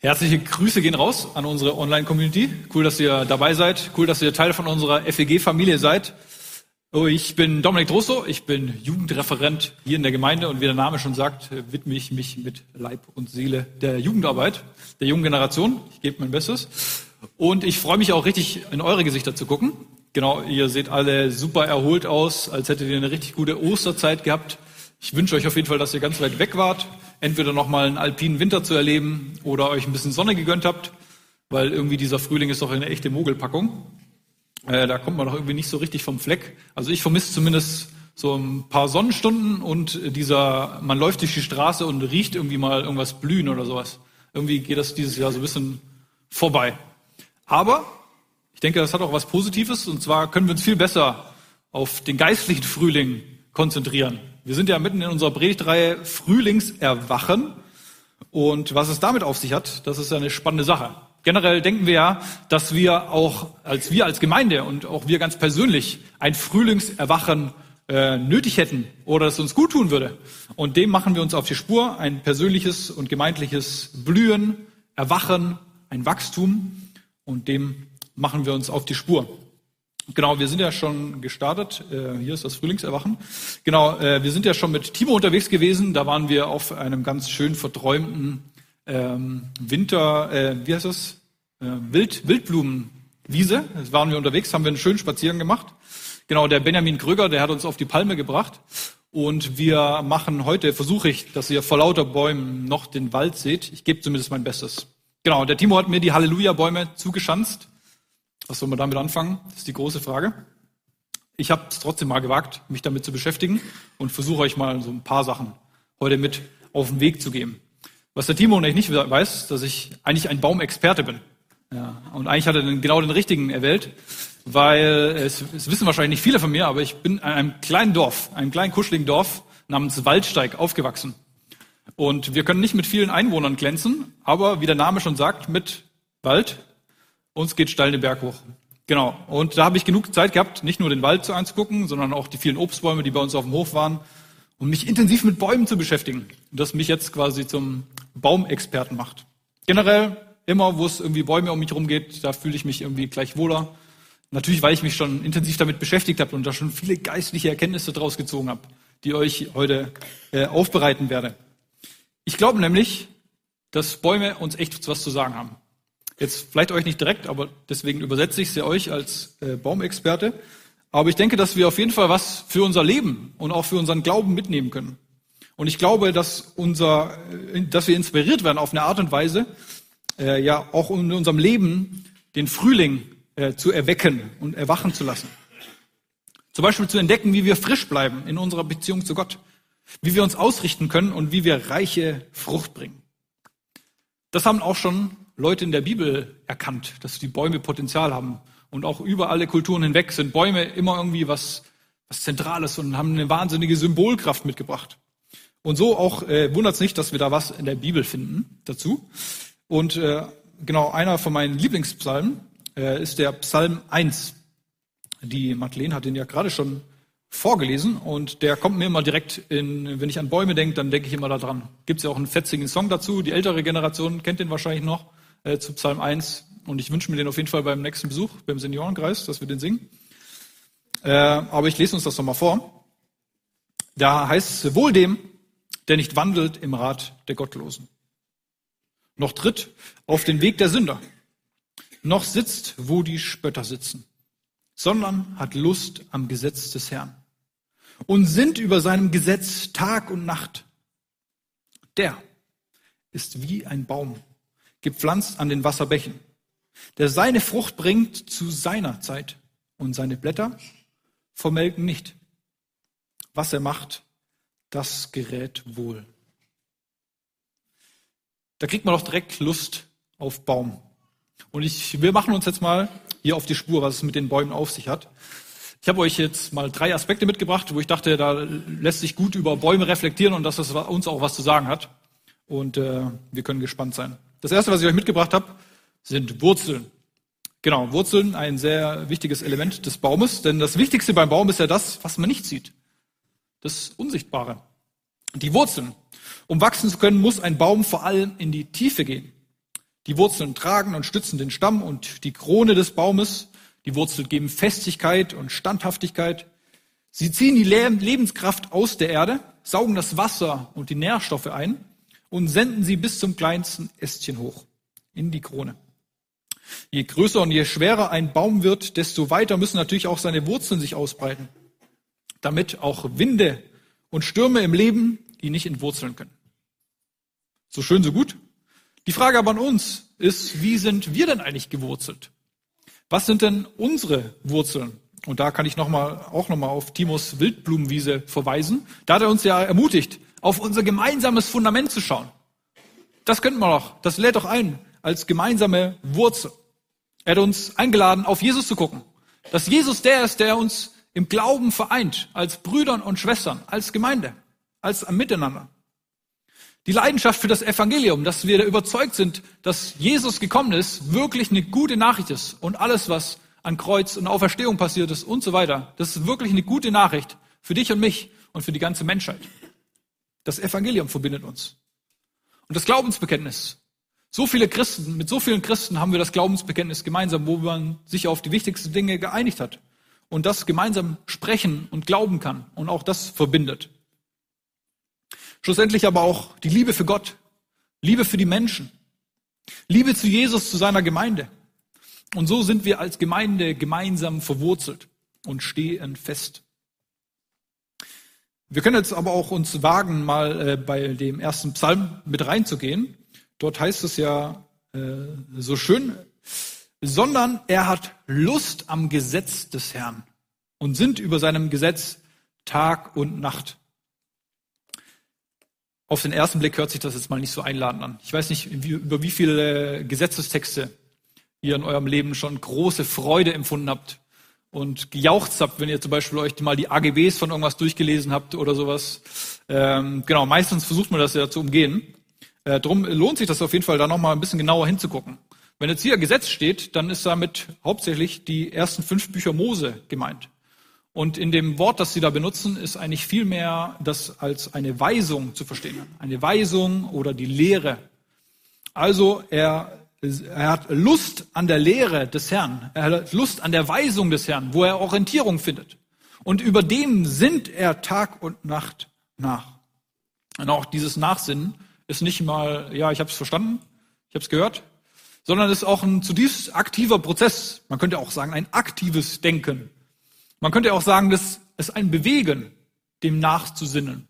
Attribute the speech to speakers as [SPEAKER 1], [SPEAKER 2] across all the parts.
[SPEAKER 1] Herzliche Grüße gehen raus an unsere Online-Community. Cool, dass ihr dabei seid. Cool, dass ihr Teil von unserer FEG-Familie seid. Oh, ich bin Dominik Drosso, ich bin Jugendreferent hier in der Gemeinde und wie der Name schon sagt, widme ich mich mit Leib und Seele der Jugendarbeit, der jungen Generation. Ich gebe mein Bestes. Und ich freue mich auch richtig, in eure Gesichter zu gucken. Genau, ihr seht alle super erholt aus, als hättet ihr eine richtig gute Osterzeit gehabt. Ich wünsche euch auf jeden Fall, dass ihr ganz weit weg wart, entweder nochmal einen alpinen Winter zu erleben oder euch ein bisschen Sonne gegönnt habt, weil irgendwie dieser Frühling ist doch eine echte Mogelpackung. Äh, da kommt man doch irgendwie nicht so richtig vom Fleck. Also ich vermisse zumindest so ein paar Sonnenstunden und dieser, man läuft durch die Straße und riecht irgendwie mal irgendwas blühen oder sowas. Irgendwie geht das dieses Jahr so ein bisschen vorbei. Aber ich denke, das hat auch was Positives und zwar können wir uns viel besser auf den geistlichen Frühling konzentrieren. Wir sind ja mitten in unserer Predigtreihe Frühlingserwachen. Und was es damit auf sich hat, das ist eine spannende Sache. Generell denken wir ja, dass wir auch als wir als Gemeinde und auch wir ganz persönlich ein Frühlingserwachen äh, nötig hätten oder es uns gut tun würde. Und dem machen wir uns auf die Spur, ein persönliches und gemeindliches Blühen, Erwachen, ein Wachstum und dem machen wir uns auf die Spur. Genau, wir sind ja schon gestartet. Äh, hier ist das Frühlingserwachen. Genau, äh, wir sind ja schon mit Timo unterwegs gewesen. Da waren wir auf einem ganz schön verträumten ähm, Winter, äh, wie heißt das? Äh, Wild, Wildblumenwiese. Da waren wir unterwegs, haben wir einen schönen Spaziergang gemacht. Genau, der Benjamin Kröger, der hat uns auf die Palme gebracht. Und wir machen heute, versuche ich, dass ihr vor lauter Bäumen noch den Wald seht. Ich gebe zumindest mein Bestes. Genau, der Timo hat mir die Halleluja-Bäume zugeschanzt. Was soll man damit anfangen? Das ist die große Frage. Ich habe es trotzdem mal gewagt, mich damit zu beschäftigen und versuche euch mal so ein paar Sachen heute mit auf den Weg zu geben. Was der Timo und ich nicht weiß, dass ich eigentlich ein Baumexperte bin. Ja, und eigentlich hat er den, genau den richtigen erwählt, weil es, es wissen wahrscheinlich nicht viele von mir, aber ich bin in einem kleinen Dorf, einem kleinen kuscheligen Dorf namens Waldsteig aufgewachsen. Und wir können nicht mit vielen Einwohnern glänzen, aber wie der Name schon sagt, mit Wald, uns geht steil den Berg hoch. Genau. Und da habe ich genug Zeit gehabt, nicht nur den Wald zu anzugucken, sondern auch die vielen Obstbäume, die bei uns auf dem Hof waren, um mich intensiv mit Bäumen zu beschäftigen. Das mich jetzt quasi zum Baumexperten macht. Generell, immer wo es irgendwie Bäume um mich herum geht, da fühle ich mich irgendwie gleich wohler. Natürlich, weil ich mich schon intensiv damit beschäftigt habe und da schon viele geistliche Erkenntnisse draus gezogen habe, die euch heute äh, aufbereiten werde. Ich glaube nämlich, dass Bäume uns echt was zu sagen haben. Jetzt vielleicht euch nicht direkt, aber deswegen übersetze ich sie euch als äh, Baumexperte. Aber ich denke, dass wir auf jeden Fall was für unser Leben und auch für unseren Glauben mitnehmen können. Und ich glaube, dass unser, äh, dass wir inspiriert werden auf eine Art und Weise, äh, ja auch in unserem Leben den Frühling äh, zu erwecken und erwachen zu lassen. Zum Beispiel zu entdecken, wie wir frisch bleiben in unserer Beziehung zu Gott, wie wir uns ausrichten können und wie wir reiche Frucht bringen. Das haben auch schon Leute in der Bibel erkannt, dass die Bäume Potenzial haben. Und auch über alle Kulturen hinweg sind Bäume immer irgendwie was, was Zentrales und haben eine wahnsinnige Symbolkraft mitgebracht. Und so auch äh, wundert es nicht, dass wir da was in der Bibel finden dazu. Und äh, genau einer von meinen Lieblingspsalmen äh, ist der Psalm 1. Die Madeleine hat den ja gerade schon vorgelesen und der kommt mir immer direkt in, wenn ich an Bäume denke, dann denke ich immer daran. Gibt es ja auch einen fetzigen Song dazu, die ältere Generation kennt den wahrscheinlich noch äh, zu Psalm 1. Und ich wünsche mir den auf jeden Fall beim nächsten Besuch, beim Seniorenkreis, dass wir den singen. Äh, aber ich lese uns das nochmal vor. Da heißt es, wohl dem, der nicht wandelt im Rat der Gottlosen, noch tritt auf den Weg der Sünder, noch sitzt, wo die Spötter sitzen, sondern hat Lust am Gesetz des Herrn und sind über seinem Gesetz Tag und Nacht. Der ist wie ein Baum, gepflanzt an den Wasserbächen, der seine Frucht bringt zu seiner Zeit und seine Blätter vermelken nicht. Was er macht, das gerät wohl. Da kriegt man doch direkt Lust auf Baum. Und ich, wir machen uns jetzt mal hier auf die Spur, was es mit den Bäumen auf sich hat. Ich habe euch jetzt mal drei Aspekte mitgebracht, wo ich dachte, da lässt sich gut über Bäume reflektieren und dass das uns auch was zu sagen hat. Und äh, wir können gespannt sein. Das erste, was ich euch mitgebracht habe, sind Wurzeln. Genau, Wurzeln, ein sehr wichtiges Element des Baumes, denn das Wichtigste beim Baum ist ja das, was man nicht sieht. Das Unsichtbare. Die Wurzeln. Um wachsen zu können, muss ein Baum vor allem in die Tiefe gehen. Die Wurzeln tragen und stützen den Stamm und die Krone des Baumes. Die Wurzeln geben Festigkeit und Standhaftigkeit. Sie ziehen die Lebenskraft aus der Erde, saugen das Wasser und die Nährstoffe ein und senden sie bis zum kleinsten Ästchen hoch in die Krone. Je größer und je schwerer ein Baum wird, desto weiter müssen natürlich auch seine Wurzeln sich ausbreiten, damit auch Winde und Stürme im Leben ihn nicht entwurzeln können. So schön, so gut. Die Frage aber an uns ist, wie sind wir denn eigentlich gewurzelt? Was sind denn unsere Wurzeln? Und da kann ich noch mal, auch nochmal auf Timos Wildblumenwiese verweisen. Da hat er uns ja ermutigt, auf unser gemeinsames Fundament zu schauen. Das könnten wir doch, das lädt doch ein als gemeinsame Wurzel. Er hat uns eingeladen, auf Jesus zu gucken. Dass Jesus der ist, der uns im Glauben vereint, als Brüdern und Schwestern, als Gemeinde, als Miteinander. Die Leidenschaft für das Evangelium, dass wir überzeugt sind, dass Jesus gekommen ist, wirklich eine gute Nachricht ist und alles, was an Kreuz und Auferstehung passiert ist und so weiter, das ist wirklich eine gute Nachricht für dich und mich und für die ganze Menschheit. Das Evangelium verbindet uns. Und das Glaubensbekenntnis. So viele Christen, mit so vielen Christen haben wir das Glaubensbekenntnis gemeinsam, wo man sich auf die wichtigsten Dinge geeinigt hat und das gemeinsam sprechen und glauben kann und auch das verbindet. Schlussendlich aber auch die Liebe für Gott, Liebe für die Menschen, Liebe zu Jesus, zu seiner Gemeinde. Und so sind wir als Gemeinde gemeinsam verwurzelt und stehen fest. Wir können jetzt aber auch uns wagen, mal äh, bei dem ersten Psalm mit reinzugehen. Dort heißt es ja äh, so schön, sondern er hat Lust am Gesetz des Herrn und sind über seinem Gesetz Tag und Nacht. Auf den ersten Blick hört sich das jetzt mal nicht so einladend an. Ich weiß nicht, wie, über wie viele Gesetzestexte ihr in eurem Leben schon große Freude empfunden habt und gejauchzt habt, wenn ihr zum Beispiel euch mal die AGBs von irgendwas durchgelesen habt oder sowas. Ähm, genau, meistens versucht man das ja zu umgehen. Äh, drum lohnt sich das auf jeden Fall, da nochmal ein bisschen genauer hinzugucken. Wenn jetzt hier Gesetz steht, dann ist damit hauptsächlich die ersten fünf Bücher Mose gemeint. Und in dem Wort, das Sie da benutzen, ist eigentlich viel mehr das als eine Weisung zu verstehen. Eine Weisung oder die Lehre. Also er, er hat Lust an der Lehre des Herrn. Er hat Lust an der Weisung des Herrn, wo er Orientierung findet. Und über dem sinnt er Tag und Nacht nach. Und auch dieses Nachsinnen ist nicht mal, ja, ich habe es verstanden, ich habe es gehört, sondern ist auch ein zutiefst aktiver Prozess. Man könnte auch sagen, ein aktives Denken. Man könnte auch sagen, das ist ein Bewegen, dem nachzusinnen.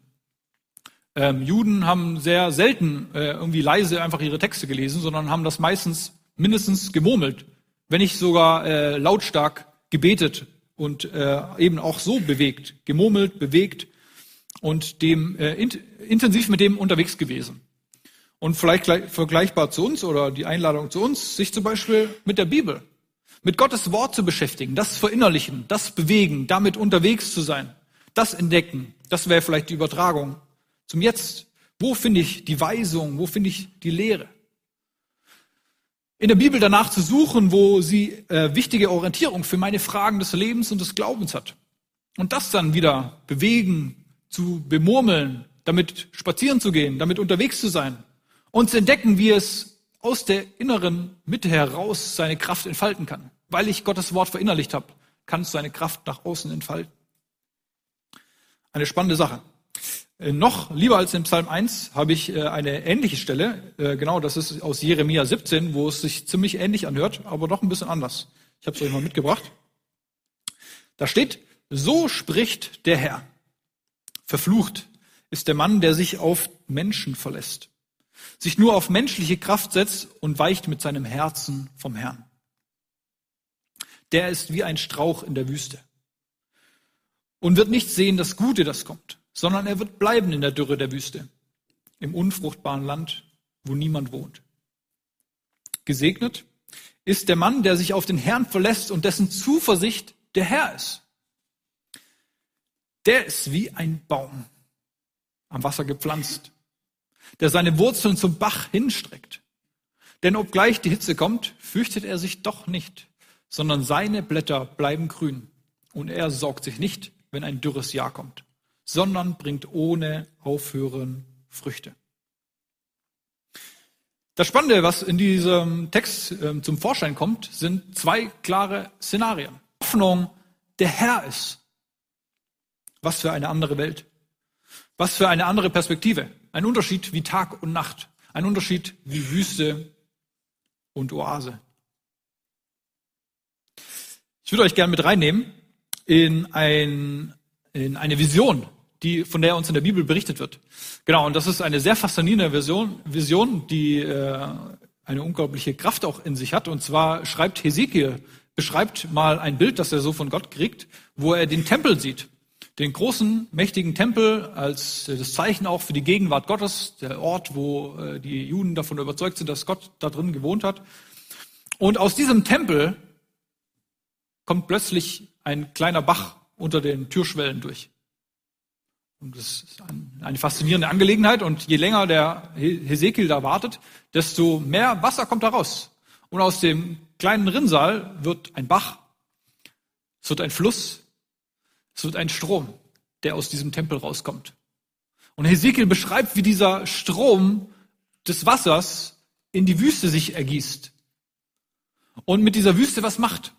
[SPEAKER 1] Ähm, Juden haben sehr selten äh, irgendwie leise einfach ihre Texte gelesen, sondern haben das meistens mindestens gemurmelt, wenn nicht sogar äh, lautstark gebetet und äh, eben auch so bewegt, gemurmelt, bewegt und dem äh, in, intensiv mit dem unterwegs gewesen. Und vielleicht gleich, vergleichbar zu uns oder die Einladung zu uns, sich zum Beispiel mit der Bibel mit Gottes Wort zu beschäftigen, das verinnerlichen, das bewegen, damit unterwegs zu sein, das entdecken, das wäre vielleicht die Übertragung zum Jetzt. Wo finde ich die Weisung? Wo finde ich die Lehre? In der Bibel danach zu suchen, wo sie äh, wichtige Orientierung für meine Fragen des Lebens und des Glaubens hat. Und das dann wieder bewegen, zu bemurmeln, damit spazieren zu gehen, damit unterwegs zu sein und zu entdecken, wie es aus der inneren Mitte heraus seine Kraft entfalten kann. Weil ich Gottes Wort verinnerlicht habe, kann es seine Kraft nach außen entfalten. Eine spannende Sache. Äh, noch lieber als in Psalm 1 habe ich äh, eine ähnliche Stelle. Äh, genau, das ist aus Jeremia 17, wo es sich ziemlich ähnlich anhört, aber doch ein bisschen anders. Ich habe es euch mal mitgebracht. Da steht, so spricht der Herr. Verflucht ist der Mann, der sich auf Menschen verlässt sich nur auf menschliche Kraft setzt und weicht mit seinem Herzen vom Herrn. Der ist wie ein Strauch in der Wüste und wird nicht sehen das Gute, das kommt, sondern er wird bleiben in der Dürre der Wüste, im unfruchtbaren Land, wo niemand wohnt. Gesegnet ist der Mann, der sich auf den Herrn verlässt und dessen Zuversicht der Herr ist. Der ist wie ein Baum am Wasser gepflanzt, der seine Wurzeln zum Bach hinstreckt. Denn obgleich die Hitze kommt, fürchtet er sich doch nicht, sondern seine Blätter bleiben grün. Und er sorgt sich nicht, wenn ein dürres Jahr kommt, sondern bringt ohne Aufhören Früchte. Das Spannende, was in diesem Text äh, zum Vorschein kommt, sind zwei klare Szenarien. Hoffnung, der Herr ist. Was für eine andere Welt. Was für eine andere Perspektive. Ein Unterschied wie Tag und Nacht. Ein Unterschied wie Wüste und Oase. Ich würde euch gerne mit reinnehmen in, ein, in eine Vision, die, von der uns in der Bibel berichtet wird. Genau, und das ist eine sehr faszinierende Vision, Vision die äh, eine unglaubliche Kraft auch in sich hat. Und zwar schreibt Hesekiel, beschreibt mal ein Bild, das er so von Gott kriegt, wo er den Tempel sieht. Den großen, mächtigen Tempel als das Zeichen auch für die Gegenwart Gottes, der Ort, wo äh, die Juden davon überzeugt sind, dass Gott da drin gewohnt hat. Und aus diesem Tempel kommt plötzlich ein kleiner Bach unter den Türschwellen durch. Und das ist eine faszinierende Angelegenheit. Und je länger der Hesekiel da wartet, desto mehr Wasser kommt da raus. Und aus dem kleinen Rinnsal wird ein Bach, es wird ein Fluss, es wird ein Strom, der aus diesem Tempel rauskommt. Und Hesekiel beschreibt, wie dieser Strom des Wassers in die Wüste sich ergießt. Und mit dieser Wüste was macht.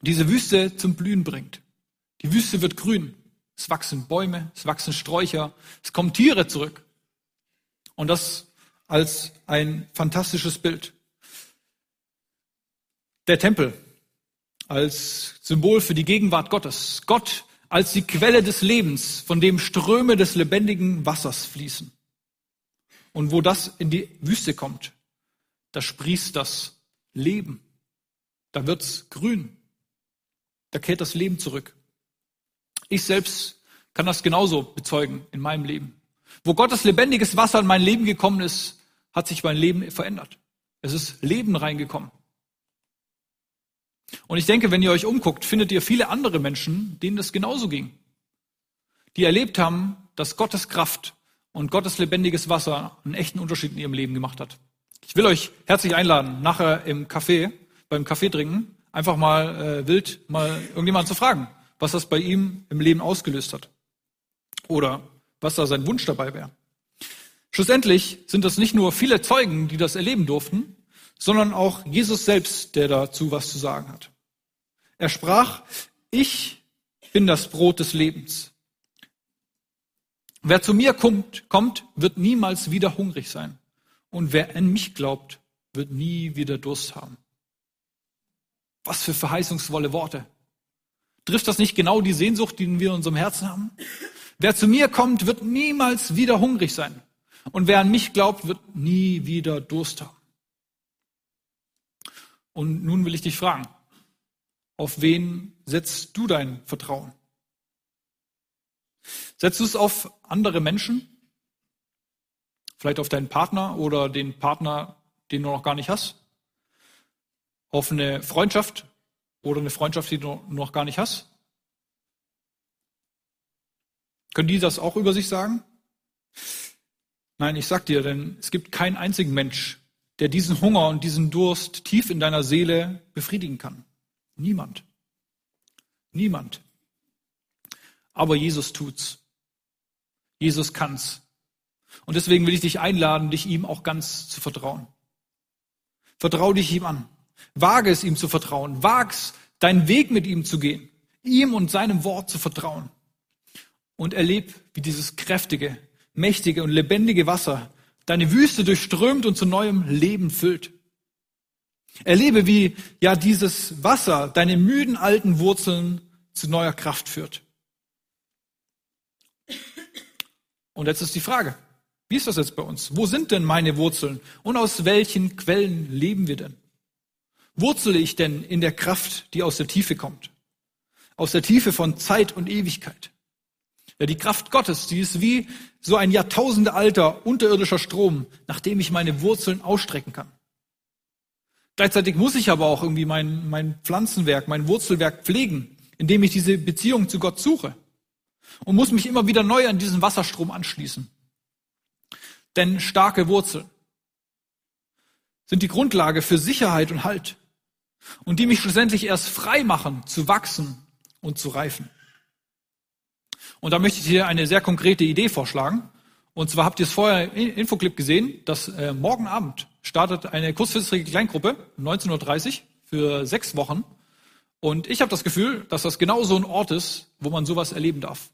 [SPEAKER 1] Diese Wüste zum Blühen bringt. Die Wüste wird grün. Es wachsen Bäume, es wachsen Sträucher, es kommen Tiere zurück. Und das als ein fantastisches Bild. Der Tempel als Symbol für die Gegenwart Gottes. Gott als die Quelle des Lebens, von dem Ströme des lebendigen Wassers fließen. Und wo das in die Wüste kommt, da sprießt das Leben. Da wird's grün. Da kehrt das Leben zurück. Ich selbst kann das genauso bezeugen in meinem Leben. Wo Gottes lebendiges Wasser in mein Leben gekommen ist, hat sich mein Leben verändert. Es ist Leben reingekommen. Und ich denke, wenn ihr euch umguckt, findet ihr viele andere Menschen, denen das genauso ging. Die erlebt haben, dass Gottes Kraft und Gottes lebendiges Wasser einen echten Unterschied in ihrem Leben gemacht hat. Ich will euch herzlich einladen, nachher im Café, beim Kaffee trinken, einfach mal äh, wild mal irgendjemand zu fragen was das bei ihm im Leben ausgelöst hat. Oder was da sein Wunsch dabei wäre. Schlussendlich sind das nicht nur viele Zeugen, die das erleben durften, sondern auch Jesus selbst, der dazu was zu sagen hat. Er sprach, ich bin das Brot des Lebens. Wer zu mir kommt, kommt, wird niemals wieder hungrig sein. Und wer an mich glaubt, wird nie wieder Durst haben. Was für verheißungsvolle Worte. Trifft das nicht genau die Sehnsucht, die wir in unserem Herzen haben? Wer zu mir kommt, wird niemals wieder hungrig sein. Und wer an mich glaubt, wird nie wieder Durst haben. Und nun will ich dich fragen, auf wen setzt du dein Vertrauen? Setzt du es auf andere Menschen? Vielleicht auf deinen Partner oder den Partner, den du noch gar nicht hast? Auf eine Freundschaft oder eine Freundschaft, die du noch gar nicht hast? Können die das auch über sich sagen? Nein, ich sag dir, denn es gibt keinen einzigen Mensch, der diesen Hunger und diesen Durst tief in deiner Seele befriedigen kann. Niemand. Niemand. Aber Jesus tut's. Jesus kann's. Und deswegen will ich dich einladen, dich ihm auch ganz zu vertrauen. Vertrau dich ihm an. Wage es ihm zu vertrauen. Wag's, deinen Weg mit ihm zu gehen. Ihm und seinem Wort zu vertrauen. Und erleb, wie dieses kräftige, mächtige und lebendige Wasser deine Wüste durchströmt und zu neuem Leben füllt. Erlebe, wie ja dieses Wasser deine müden alten Wurzeln zu neuer Kraft führt. Und jetzt ist die Frage, wie ist das jetzt bei uns? Wo sind denn meine Wurzeln? Und aus welchen Quellen leben wir denn? Wurzele ich denn in der Kraft, die aus der Tiefe kommt? Aus der Tiefe von Zeit und Ewigkeit. Ja, die Kraft Gottes, die ist wie so ein jahrtausendealter unterirdischer Strom, nach dem ich meine Wurzeln ausstrecken kann. Gleichzeitig muss ich aber auch irgendwie mein, mein Pflanzenwerk, mein Wurzelwerk pflegen, indem ich diese Beziehung zu Gott suche. Und muss mich immer wieder neu an diesen Wasserstrom anschließen. Denn starke Wurzeln sind die Grundlage für Sicherheit und Halt und die mich schlussendlich erst frei machen, zu wachsen und zu reifen. Und da möchte ich dir eine sehr konkrete Idee vorschlagen. Und zwar habt ihr es vorher im Infoclip gesehen, dass äh, morgen Abend startet eine kurzfristige Kleingruppe, 19.30 Uhr, für sechs Wochen. Und ich habe das Gefühl, dass das genau so ein Ort ist, wo man sowas erleben darf.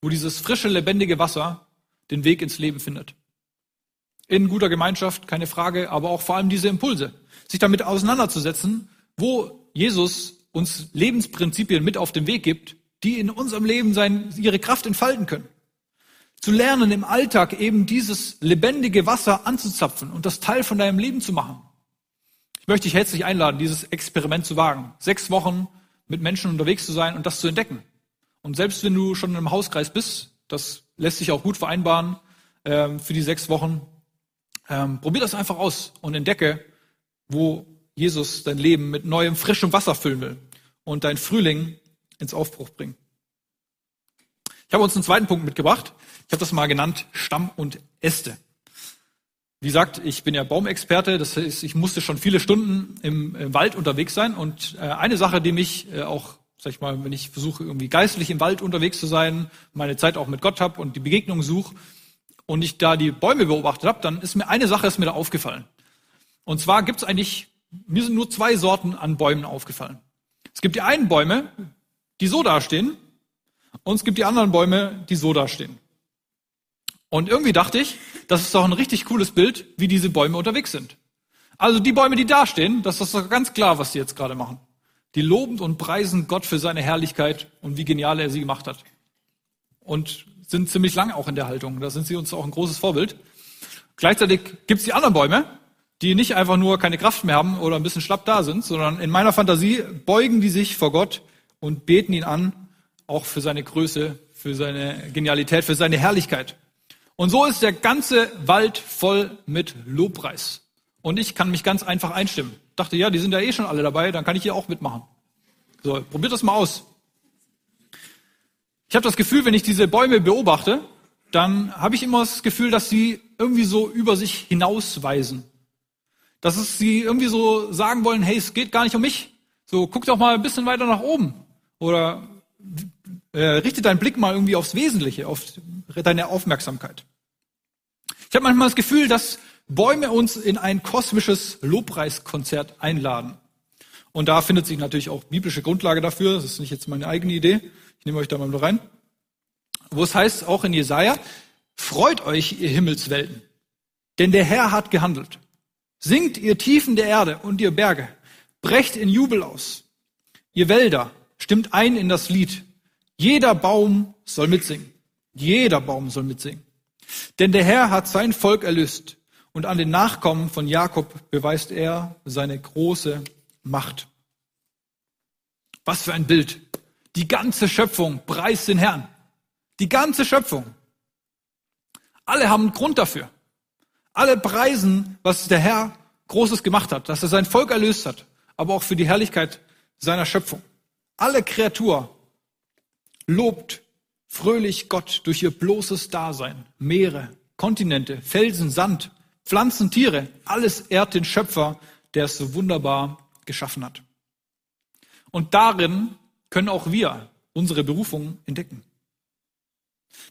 [SPEAKER 1] Wo dieses frische, lebendige Wasser den Weg ins Leben findet. In guter Gemeinschaft, keine Frage, aber auch vor allem diese Impulse. Sich damit auseinanderzusetzen, wo Jesus uns Lebensprinzipien mit auf den Weg gibt, die in unserem Leben sein, ihre Kraft entfalten können. Zu lernen, im Alltag eben dieses lebendige Wasser anzuzapfen und das Teil von deinem Leben zu machen. Ich möchte dich herzlich einladen, dieses Experiment zu wagen. Sechs Wochen mit Menschen unterwegs zu sein und das zu entdecken. Und selbst wenn du schon im Hauskreis bist, das lässt sich auch gut vereinbaren ähm, für die sechs Wochen, ähm, probier das einfach aus und entdecke, wo Jesus dein Leben mit neuem, frischem Wasser füllen will und dein Frühling ins Aufbruch bringen. Ich habe uns einen zweiten Punkt mitgebracht. Ich habe das mal genannt Stamm und Äste. Wie gesagt, ich bin ja Baumexperte, das heißt, ich musste schon viele Stunden im, im Wald unterwegs sein. Und äh, eine Sache, die mich äh, auch, sag ich mal, wenn ich versuche, irgendwie geistlich im Wald unterwegs zu sein, meine Zeit auch mit Gott habe und die Begegnung suche und ich da die Bäume beobachtet habe, dann ist mir eine Sache ist mir da aufgefallen. Und zwar gibt es eigentlich, mir sind nur zwei Sorten an Bäumen aufgefallen. Es gibt die einen Bäume, die so dastehen, und es gibt die anderen Bäume, die so dastehen. Und irgendwie dachte ich, das ist doch ein richtig cooles Bild, wie diese Bäume unterwegs sind. Also die Bäume, die dastehen, das ist doch ganz klar, was sie jetzt gerade machen. Die loben und preisen Gott für seine Herrlichkeit und wie genial er sie gemacht hat. Und sind ziemlich lang auch in der Haltung. Da sind sie uns auch ein großes Vorbild. Gleichzeitig gibt es die anderen Bäume, die nicht einfach nur keine Kraft mehr haben oder ein bisschen schlapp da sind, sondern in meiner Fantasie beugen die sich vor Gott und beten ihn an, auch für seine Größe, für seine Genialität, für seine Herrlichkeit. Und so ist der ganze Wald voll mit Lobpreis. Und ich kann mich ganz einfach einstimmen. Dachte, ja, die sind ja eh schon alle dabei, dann kann ich hier auch mitmachen. So, probiert das mal aus. Ich habe das Gefühl, wenn ich diese Bäume beobachte, dann habe ich immer das Gefühl, dass sie irgendwie so über sich hinausweisen. Dass es sie irgendwie so sagen wollen, hey, es geht gar nicht um mich. So, guck doch mal ein bisschen weiter nach oben. Oder äh, richte deinen Blick mal irgendwie aufs Wesentliche, auf deine Aufmerksamkeit. Ich habe manchmal das Gefühl, dass Bäume uns in ein kosmisches Lobpreiskonzert einladen. Und da findet sich natürlich auch biblische Grundlage dafür. Das ist nicht jetzt meine eigene Idee. Ich nehme euch da mal nur rein. Wo es heißt, auch in Jesaja, freut euch, ihr Himmelswelten, denn der Herr hat gehandelt. Singt ihr Tiefen der Erde und ihr Berge, brecht in Jubel aus. Ihr Wälder, stimmt ein in das Lied. Jeder Baum soll mitsingen. Jeder Baum soll mitsingen. Denn der Herr hat sein Volk erlöst und an den Nachkommen von Jakob beweist er seine große Macht. Was für ein Bild. Die ganze Schöpfung preist den Herrn. Die ganze Schöpfung. Alle haben einen Grund dafür. Alle preisen, was der Herr Großes gemacht hat, dass er sein Volk erlöst hat, aber auch für die Herrlichkeit seiner Schöpfung. Alle Kreatur lobt fröhlich Gott durch ihr bloßes Dasein. Meere, Kontinente, Felsen, Sand, Pflanzen, Tiere, alles ehrt den Schöpfer, der es so wunderbar geschaffen hat. Und darin können auch wir unsere Berufung entdecken.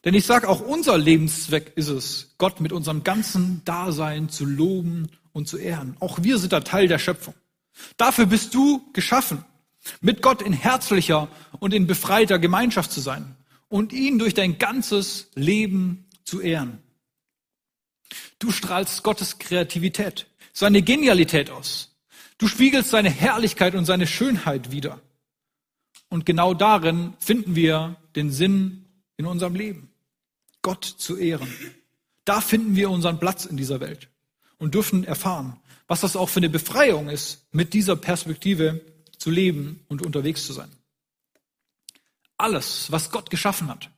[SPEAKER 1] Denn ich sage, auch unser Lebenszweck ist es, Gott mit unserem ganzen Dasein zu loben und zu ehren. Auch wir sind da Teil der Schöpfung. Dafür bist du geschaffen mit Gott in herzlicher und in befreiter Gemeinschaft zu sein und ihn durch dein ganzes Leben zu ehren. Du strahlst Gottes Kreativität, seine Genialität aus. Du spiegelst seine Herrlichkeit und seine Schönheit wider. Und genau darin finden wir den Sinn in unserem Leben. Gott zu ehren. Da finden wir unseren Platz in dieser Welt und dürfen erfahren, was das auch für eine Befreiung ist, mit dieser Perspektive zu leben und unterwegs zu sein. Alles, was Gott geschaffen hat,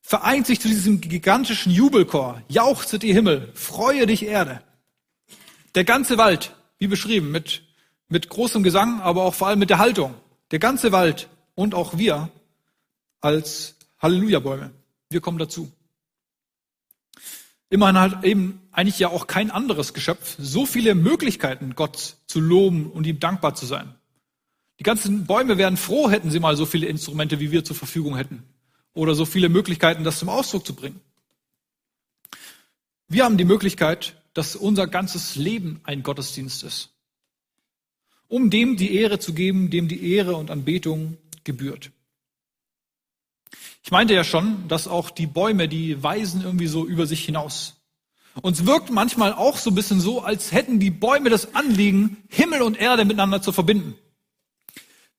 [SPEAKER 1] vereint sich zu diesem gigantischen Jubelchor. Jauchzet ihr Himmel, freue dich Erde. Der ganze Wald, wie beschrieben, mit, mit großem Gesang, aber auch vor allem mit der Haltung. Der ganze Wald und auch wir als Halleluja-Bäume. Wir kommen dazu. Immerhin hat eben eigentlich ja auch kein anderes Geschöpf so viele Möglichkeiten, Gott zu loben und ihm dankbar zu sein. Die ganzen Bäume wären froh, hätten sie mal so viele Instrumente, wie wir zur Verfügung hätten. Oder so viele Möglichkeiten, das zum Ausdruck zu bringen. Wir haben die Möglichkeit, dass unser ganzes Leben ein Gottesdienst ist, um dem die Ehre zu geben, dem die Ehre und Anbetung gebührt. Ich meinte ja schon, dass auch die Bäume, die weisen irgendwie so über sich hinaus. Uns wirkt manchmal auch so ein bisschen so, als hätten die Bäume das Anliegen, Himmel und Erde miteinander zu verbinden.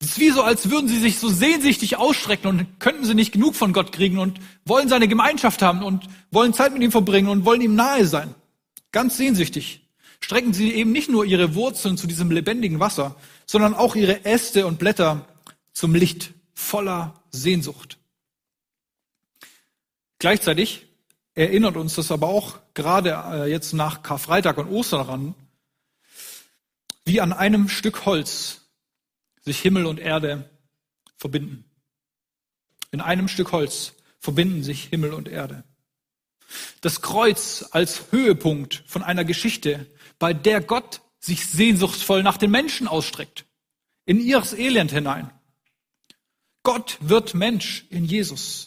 [SPEAKER 1] Es ist wie so, als würden sie sich so sehnsüchtig ausstrecken und könnten sie nicht genug von Gott kriegen und wollen seine Gemeinschaft haben und wollen Zeit mit ihm verbringen und wollen ihm nahe sein. Ganz sehnsüchtig. Strecken sie eben nicht nur ihre Wurzeln zu diesem lebendigen Wasser, sondern auch ihre Äste und Blätter zum Licht voller Sehnsucht. Gleichzeitig erinnert uns das aber auch gerade äh, jetzt nach Karfreitag und Ostern daran, wie an einem Stück Holz sich Himmel und Erde verbinden. In einem Stück Holz verbinden sich Himmel und Erde. Das Kreuz als Höhepunkt von einer Geschichte, bei der Gott sich sehnsuchtsvoll nach den Menschen ausstreckt, in ihres Elend hinein. Gott wird Mensch in Jesus.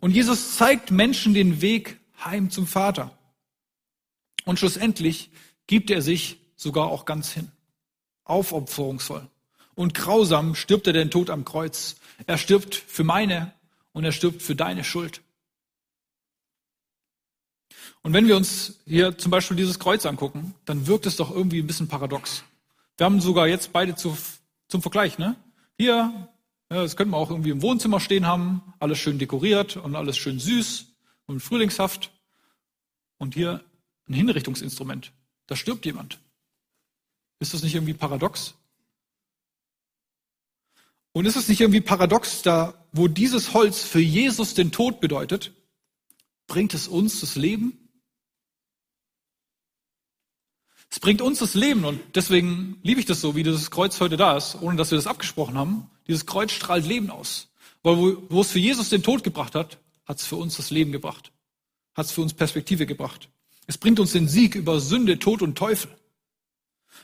[SPEAKER 1] Und Jesus zeigt Menschen den Weg heim zum Vater. Und schlussendlich gibt er sich sogar auch ganz hin. Aufopferungsvoll. Und grausam stirbt er den Tod am Kreuz. Er stirbt für meine und er stirbt für deine Schuld. Und wenn wir uns hier zum Beispiel dieses Kreuz angucken, dann wirkt es doch irgendwie ein bisschen paradox. Wir haben sogar jetzt beide zu, zum Vergleich, ne? Hier ja, das könnte man auch irgendwie im Wohnzimmer stehen haben, alles schön dekoriert und alles schön süß und frühlingshaft. Und hier ein Hinrichtungsinstrument. Da stirbt jemand. Ist das nicht irgendwie paradox? Und ist es nicht irgendwie paradox, da wo dieses Holz für Jesus den Tod bedeutet, bringt es uns das Leben? Es bringt uns das Leben und deswegen liebe ich das so, wie dieses Kreuz heute da ist, ohne dass wir das abgesprochen haben. Dieses Kreuz strahlt Leben aus. Weil wo, wo es für Jesus den Tod gebracht hat, hat es für uns das Leben gebracht. Hat es für uns Perspektive gebracht. Es bringt uns den Sieg über Sünde, Tod und Teufel.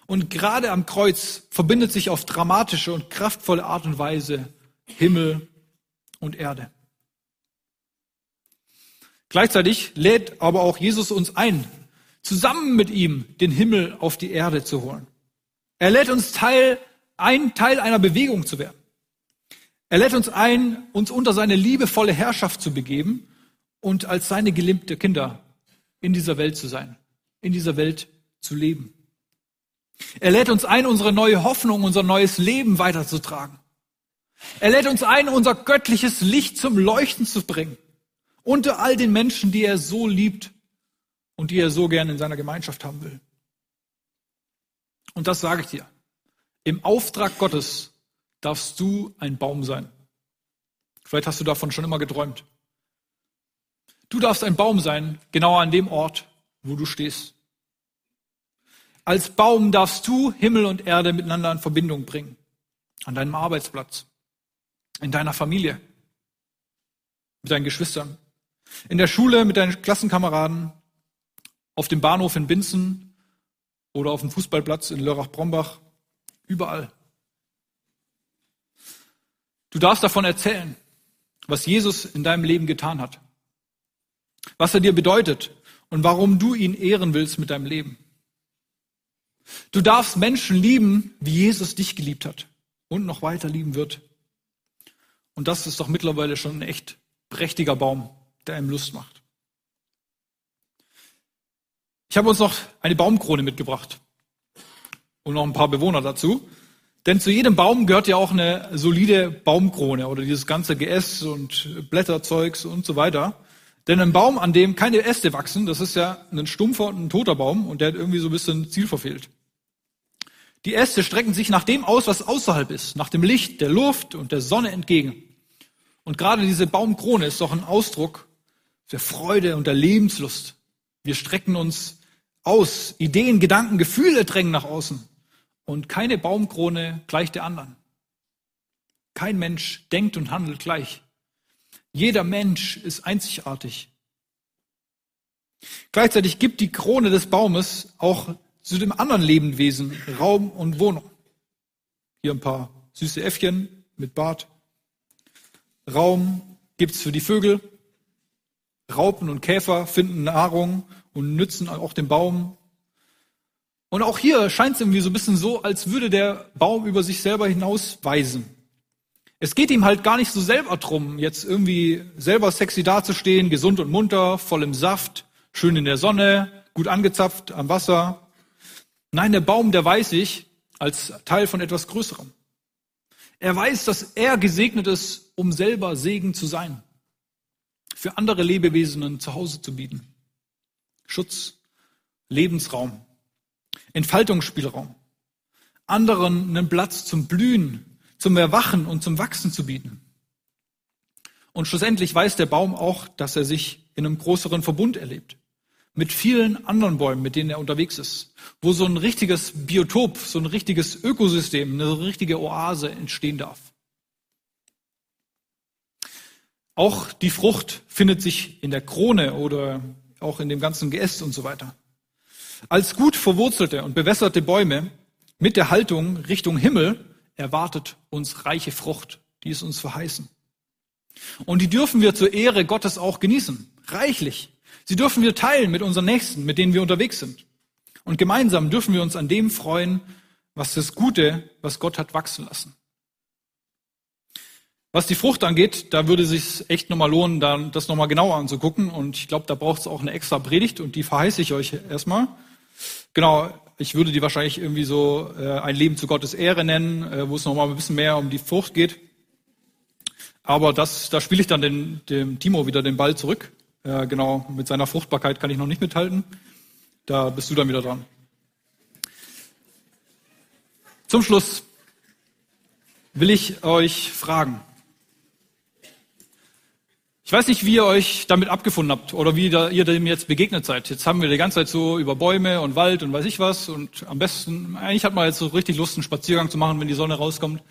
[SPEAKER 1] Und gerade am Kreuz verbindet sich auf dramatische und kraftvolle Art und Weise Himmel und Erde. Gleichzeitig lädt aber auch Jesus uns ein, zusammen mit ihm den Himmel auf die Erde zu holen. Er lädt uns Teil, ein Teil einer Bewegung zu werden. Er lädt uns ein, uns unter seine liebevolle Herrschaft zu begeben und als seine geliebte Kinder in dieser Welt zu sein, in dieser Welt zu leben. Er lädt uns ein, unsere neue Hoffnung, unser neues Leben weiterzutragen. Er lädt uns ein, unser göttliches Licht zum Leuchten zu bringen unter all den Menschen, die er so liebt und die er so gern in seiner Gemeinschaft haben will. Und das sage ich dir. Im Auftrag Gottes darfst du ein Baum sein. Vielleicht hast du davon schon immer geträumt. Du darfst ein Baum sein, genau an dem Ort, wo du stehst. Als Baum darfst du Himmel und Erde miteinander in Verbindung bringen. An deinem Arbeitsplatz, in deiner Familie, mit deinen Geschwistern, in der Schule mit deinen Klassenkameraden, auf dem Bahnhof in Binzen oder auf dem Fußballplatz in Lörrach-Brombach, überall. Du darfst davon erzählen, was Jesus in deinem Leben getan hat, was er dir bedeutet und warum du ihn ehren willst mit deinem Leben. Du darfst Menschen lieben, wie Jesus dich geliebt hat und noch weiter lieben wird. Und das ist doch mittlerweile schon ein echt prächtiger Baum, der einem Lust macht. Ich habe uns noch eine Baumkrone mitgebracht und noch ein paar Bewohner dazu. Denn zu jedem Baum gehört ja auch eine solide Baumkrone oder dieses ganze Geäst und Blätterzeugs und so weiter. Denn ein Baum, an dem keine Äste wachsen, das ist ja ein stumpfer und ein toter Baum und der hat irgendwie so ein bisschen Ziel verfehlt. Die Äste strecken sich nach dem aus, was außerhalb ist, nach dem Licht, der Luft und der Sonne entgegen. Und gerade diese Baumkrone ist doch ein Ausdruck der Freude und der Lebenslust. Wir strecken uns aus. Ideen, Gedanken, Gefühle drängen nach außen. Und keine Baumkrone gleicht der anderen. Kein Mensch denkt und handelt gleich. Jeder Mensch ist einzigartig. Gleichzeitig gibt die Krone des Baumes auch zu dem anderen Lebewesen Raum und Wohnung. Hier ein paar süße Äffchen mit Bart. Raum gibt's für die Vögel. Raupen und Käfer finden Nahrung und nützen auch dem Baum. Und auch hier scheint es irgendwie so ein bisschen so, als würde der Baum über sich selber hinausweisen. Es geht ihm halt gar nicht so selber drum, jetzt irgendwie selber sexy dazustehen, gesund und munter, voll im Saft, schön in der Sonne, gut angezapft am Wasser. Nein, der Baum, der weiß ich als Teil von etwas Größerem. Er weiß, dass er gesegnet ist, um selber Segen zu sein. Für andere Lebewesen ein Zuhause zu bieten. Schutz, Lebensraum, Entfaltungsspielraum. Anderen einen Platz zum Blühen, zum Erwachen und zum Wachsen zu bieten. Und schlussendlich weiß der Baum auch, dass er sich in einem größeren Verbund erlebt. Mit vielen anderen Bäumen, mit denen er unterwegs ist. Wo so ein richtiges Biotop, so ein richtiges Ökosystem, eine richtige Oase entstehen darf. Auch die Frucht findet sich in der Krone oder auch in dem ganzen Geäst und so weiter. Als gut verwurzelte und bewässerte Bäume mit der Haltung Richtung Himmel erwartet uns reiche Frucht, die ist uns verheißen. Und die dürfen wir zur Ehre Gottes auch genießen, reichlich. Sie dürfen wir teilen mit unseren Nächsten, mit denen wir unterwegs sind. Und gemeinsam dürfen wir uns an dem freuen, was das Gute, was Gott hat wachsen lassen. Was die Frucht angeht, da würde es sich echt nochmal lohnen, das nochmal genauer anzugucken. Und ich glaube, da braucht es auch eine extra Predigt und die verheiße ich euch erstmal. Genau, ich würde die wahrscheinlich irgendwie so äh, ein Leben zu Gottes Ehre nennen, äh, wo es nochmal ein bisschen mehr um die Frucht geht. Aber das, da spiele ich dann den, dem Timo wieder den Ball zurück. Äh, genau, mit seiner Fruchtbarkeit kann ich noch nicht mithalten. Da bist du dann wieder dran. Zum Schluss will ich euch fragen. Ich weiß nicht, wie ihr euch damit abgefunden habt oder wie ihr dem jetzt begegnet seid. Jetzt haben wir die ganze Zeit so über Bäume und Wald und weiß ich was und am besten, eigentlich hat man jetzt so richtig Lust, einen Spaziergang zu machen, wenn die Sonne rauskommt.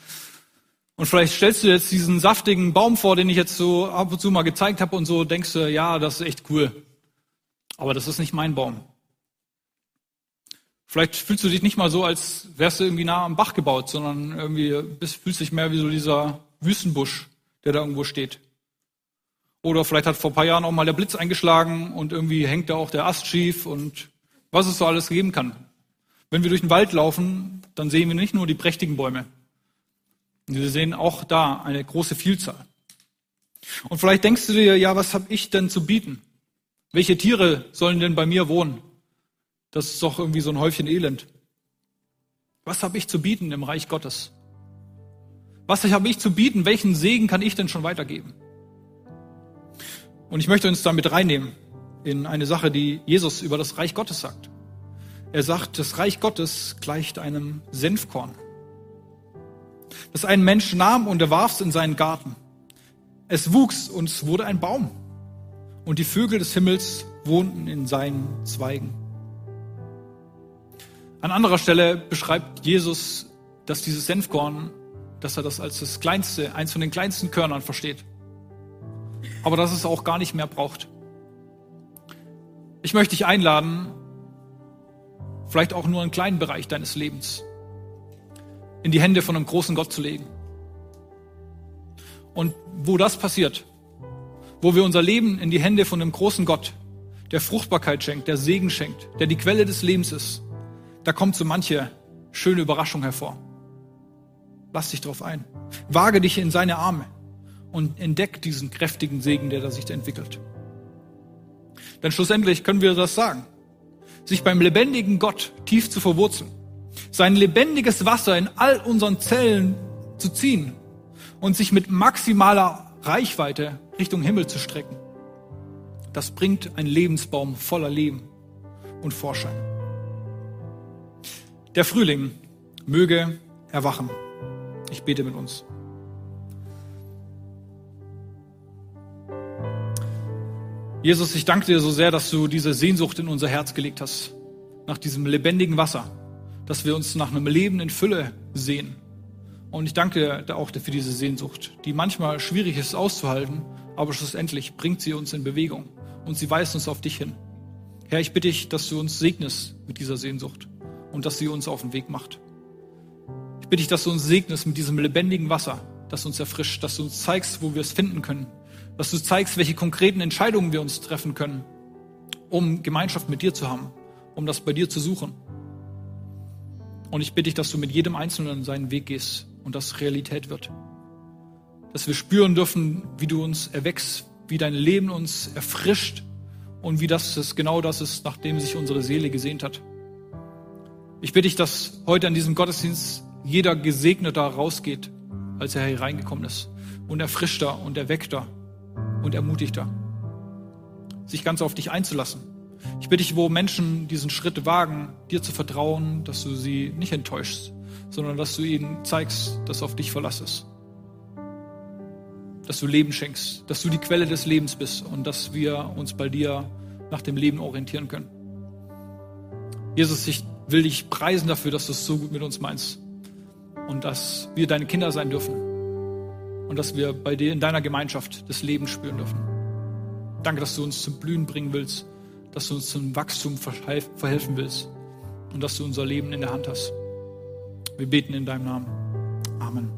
[SPEAKER 1] Und vielleicht stellst du jetzt diesen saftigen Baum vor, den ich jetzt so ab und zu mal gezeigt habe und so denkst du, ja, das ist echt cool. Aber das ist nicht mein Baum. Vielleicht fühlst du dich nicht mal so, als wärst du irgendwie nah am Bach gebaut, sondern irgendwie bist, fühlst dich mehr wie so dieser Wüstenbusch, der da irgendwo steht. Oder vielleicht hat vor ein paar Jahren auch mal der Blitz eingeschlagen und irgendwie hängt da auch der Ast schief und was es so alles geben kann. Wenn wir durch den Wald laufen, dann sehen wir nicht nur die prächtigen Bäume. Wir sehen auch da eine große Vielzahl. Und vielleicht denkst du dir, ja, was habe ich denn zu bieten? Welche Tiere sollen denn bei mir wohnen? Das ist doch irgendwie so ein Häufchen Elend. Was habe ich zu bieten im Reich Gottes? Was habe ich zu bieten? Welchen Segen kann ich denn schon weitergeben? Und ich möchte uns damit reinnehmen in eine Sache, die Jesus über das Reich Gottes sagt. Er sagt, das Reich Gottes gleicht einem Senfkorn, das ein Mensch nahm und er warf es in seinen Garten. Es wuchs und es wurde ein Baum. Und die Vögel des Himmels wohnten in seinen Zweigen. An anderer Stelle beschreibt Jesus, dass dieses Senfkorn, dass er das als das kleinste, eins von den kleinsten Körnern versteht aber dass es auch gar nicht mehr braucht. Ich möchte dich einladen, vielleicht auch nur einen kleinen Bereich deines Lebens in die Hände von einem großen Gott zu legen. Und wo das passiert, wo wir unser Leben in die Hände von einem großen Gott, der Fruchtbarkeit schenkt, der Segen schenkt, der die Quelle des Lebens ist, da kommt so manche schöne Überraschung hervor. Lass dich drauf ein. Wage dich in seine Arme und entdeckt diesen kräftigen Segen, der da sich entwickelt. Denn schlussendlich können wir das sagen. Sich beim lebendigen Gott tief zu verwurzeln, sein lebendiges Wasser in all unseren Zellen zu ziehen und sich mit maximaler Reichweite Richtung Himmel zu strecken. Das bringt ein Lebensbaum voller Leben und Vorschein. Der Frühling möge erwachen. Ich bete mit uns. Jesus, ich danke dir so sehr, dass du diese Sehnsucht in unser Herz gelegt hast, nach diesem lebendigen Wasser, dass wir uns nach einem Leben in Fülle sehen. Und ich danke dir auch für diese Sehnsucht, die manchmal schwierig ist auszuhalten, aber schlussendlich bringt sie uns in Bewegung und sie weist uns auf dich hin. Herr, ich bitte dich, dass du uns segnest mit dieser Sehnsucht und dass sie uns auf den Weg macht. Ich bitte dich, dass du uns segnest mit diesem lebendigen Wasser, das uns erfrischt, dass du uns zeigst, wo wir es finden können, dass du zeigst, welche konkreten Entscheidungen wir uns treffen können, um Gemeinschaft mit dir zu haben, um das bei dir zu suchen. Und ich bitte dich, dass du mit jedem Einzelnen seinen Weg gehst und das Realität wird. Dass wir spüren dürfen, wie du uns erwächst, wie dein Leben uns erfrischt und wie das ist, genau das ist, nachdem sich unsere Seele gesehnt hat. Ich bitte dich, dass heute an diesem Gottesdienst jeder Gesegneter rausgeht, als er hereingekommen ist. Und erfrischter und erweckter und ermutigter. Sich ganz auf dich einzulassen. Ich bitte dich, wo Menschen diesen Schritt wagen, dir zu vertrauen, dass du sie nicht enttäuschst, sondern dass du ihnen zeigst, dass auf dich Verlass ist. Dass du Leben schenkst, dass du die Quelle des Lebens bist und dass wir uns bei dir nach dem Leben orientieren können. Jesus, ich will dich preisen dafür, dass du es so gut mit uns meinst. Und dass wir deine Kinder sein dürfen. Und dass wir bei dir in deiner Gemeinschaft das Leben spüren dürfen. Danke, dass du uns zum Blühen bringen willst, dass du uns zum Wachstum verhelfen willst und dass du unser Leben in der Hand hast. Wir beten in deinem Namen. Amen.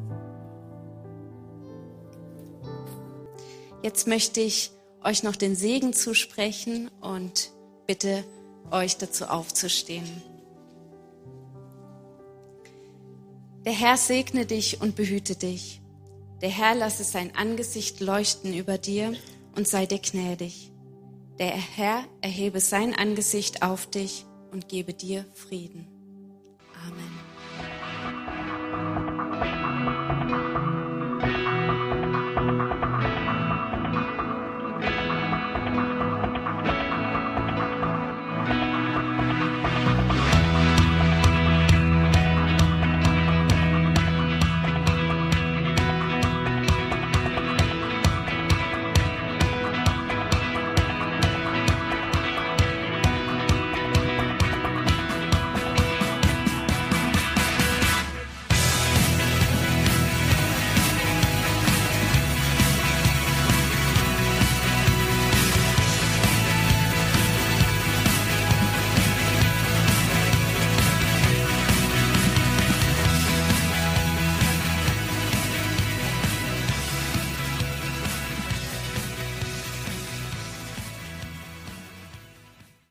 [SPEAKER 2] Jetzt möchte ich euch noch den Segen zusprechen und bitte euch dazu aufzustehen. Der Herr segne dich und behüte dich. Der Herr lasse sein Angesicht leuchten über dir und sei dir gnädig. Der Herr erhebe sein Angesicht auf dich und gebe dir Frieden.